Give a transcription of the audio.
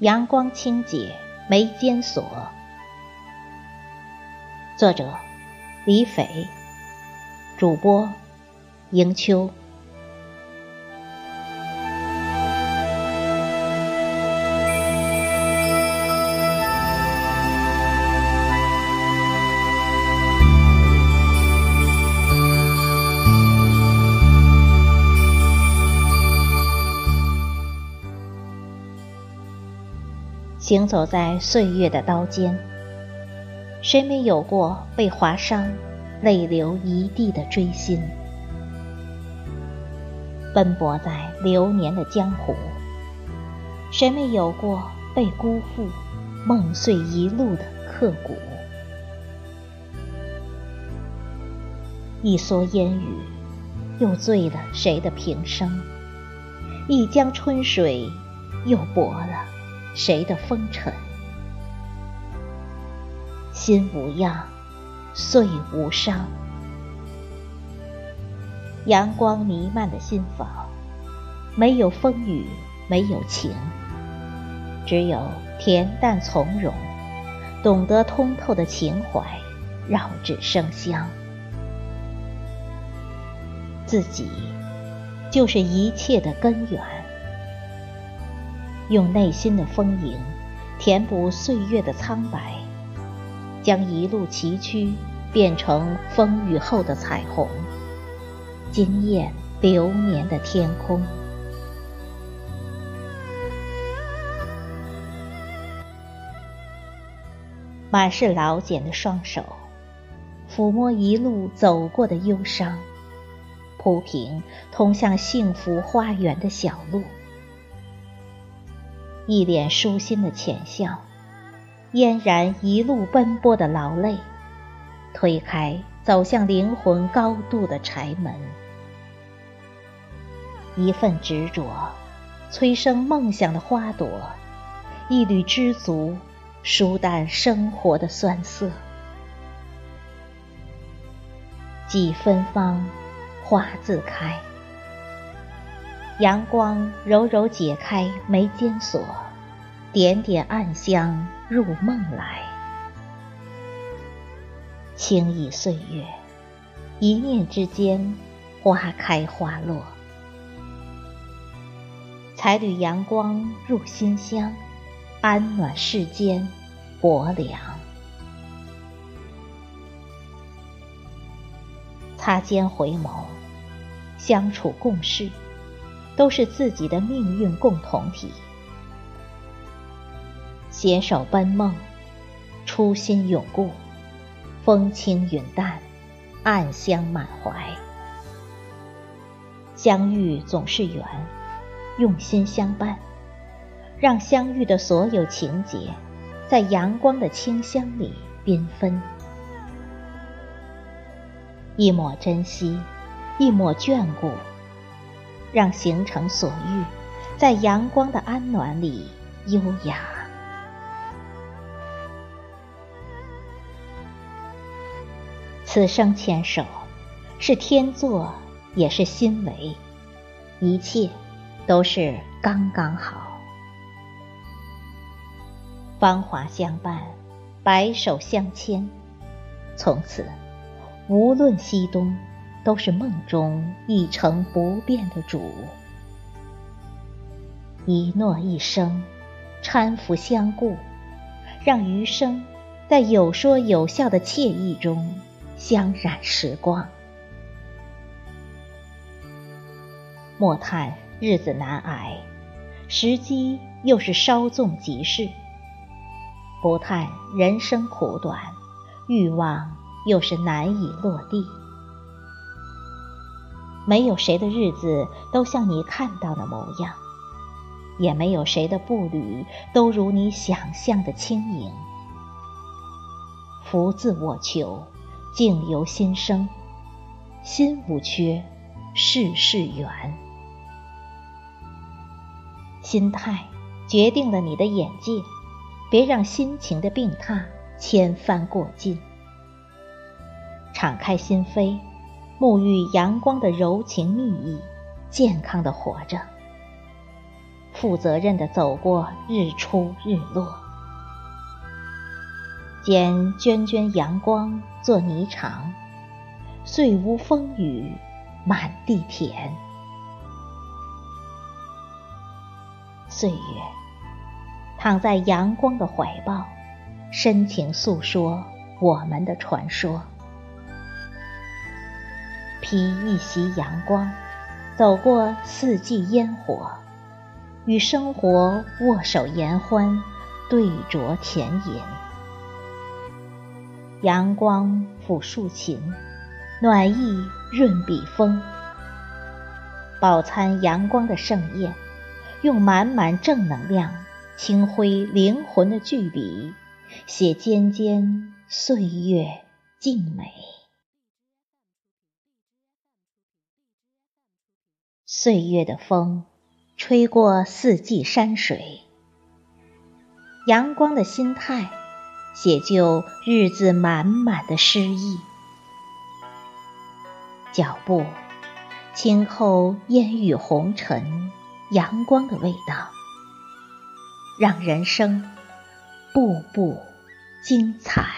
阳光清洁眉间锁。作者：李斐，主播：迎秋。行走在岁月的刀尖，谁没有过被划伤、泪流一地的锥心？奔波在流年的江湖，谁没有过被辜负、梦碎一路的刻骨？一蓑烟雨，又醉了谁的平生？一江春水，又薄了。谁的风尘？心无恙，岁无伤。阳光弥漫的心房，没有风雨，没有情，只有恬淡从容，懂得通透的情怀，绕指生香。自己，就是一切的根源。用内心的丰盈，填补岁月的苍白，将一路崎岖变成风雨后的彩虹，惊艳流年的天空。满是老茧的双手，抚摸一路走过的忧伤，铺平通向幸福花园的小路。一脸舒心的浅笑，嫣然一路奔波的劳累，推开走向灵魂高度的柴门。一份执着，催生梦想的花朵；一缕知足，舒淡生活的酸涩。几芬芳，花自开。阳光柔柔解开眉间锁，点点暗香入梦来。轻倚岁月，一念之间，花开花落。才缕阳光入心香，安暖世间薄凉。擦肩回眸，相处共事。都是自己的命运共同体，携手奔梦，初心永固，风轻云淡，暗香满怀。相遇总是缘，用心相伴，让相遇的所有情节，在阳光的清香里缤纷。一抹珍惜，一抹眷顾。让行程所遇，在阳光的安暖里优雅。此生牵手，是天作，也是心为，一切都是刚刚好。芳华相伴，白首相牵，从此无论西东。都是梦中一成不变的主，一诺一生，搀扶相顾，让余生在有说有笑的惬意中相染时光。莫叹日子难挨，时机又是稍纵即逝；不叹人生苦短，欲望又是难以落地。没有谁的日子都像你看到的模样，也没有谁的步履都如你想象的轻盈。福自我求，境由心生，心无缺，事事圆。心态决定了你的眼界，别让心情的病榻千帆过尽。敞开心扉。沐浴阳光的柔情蜜意，健康的活着。负责任的走过日出日落，见涓涓阳光做霓裳，岁无风雨满地甜。岁月躺在阳光的怀抱，深情诉说我们的传说。披一袭阳光，走过四季烟火。与生活握手言欢，对酌甜饮。阳光抚树琴，暖意润笔锋。饱餐阳光的盛宴，用满满正能量，轻挥灵魂的巨笔，写尖尖岁月静美。岁月的风。吹过四季山水，阳光的心态，写就日子满满的诗意。脚步轻扣烟雨红尘，阳光的味道，让人生步步精彩。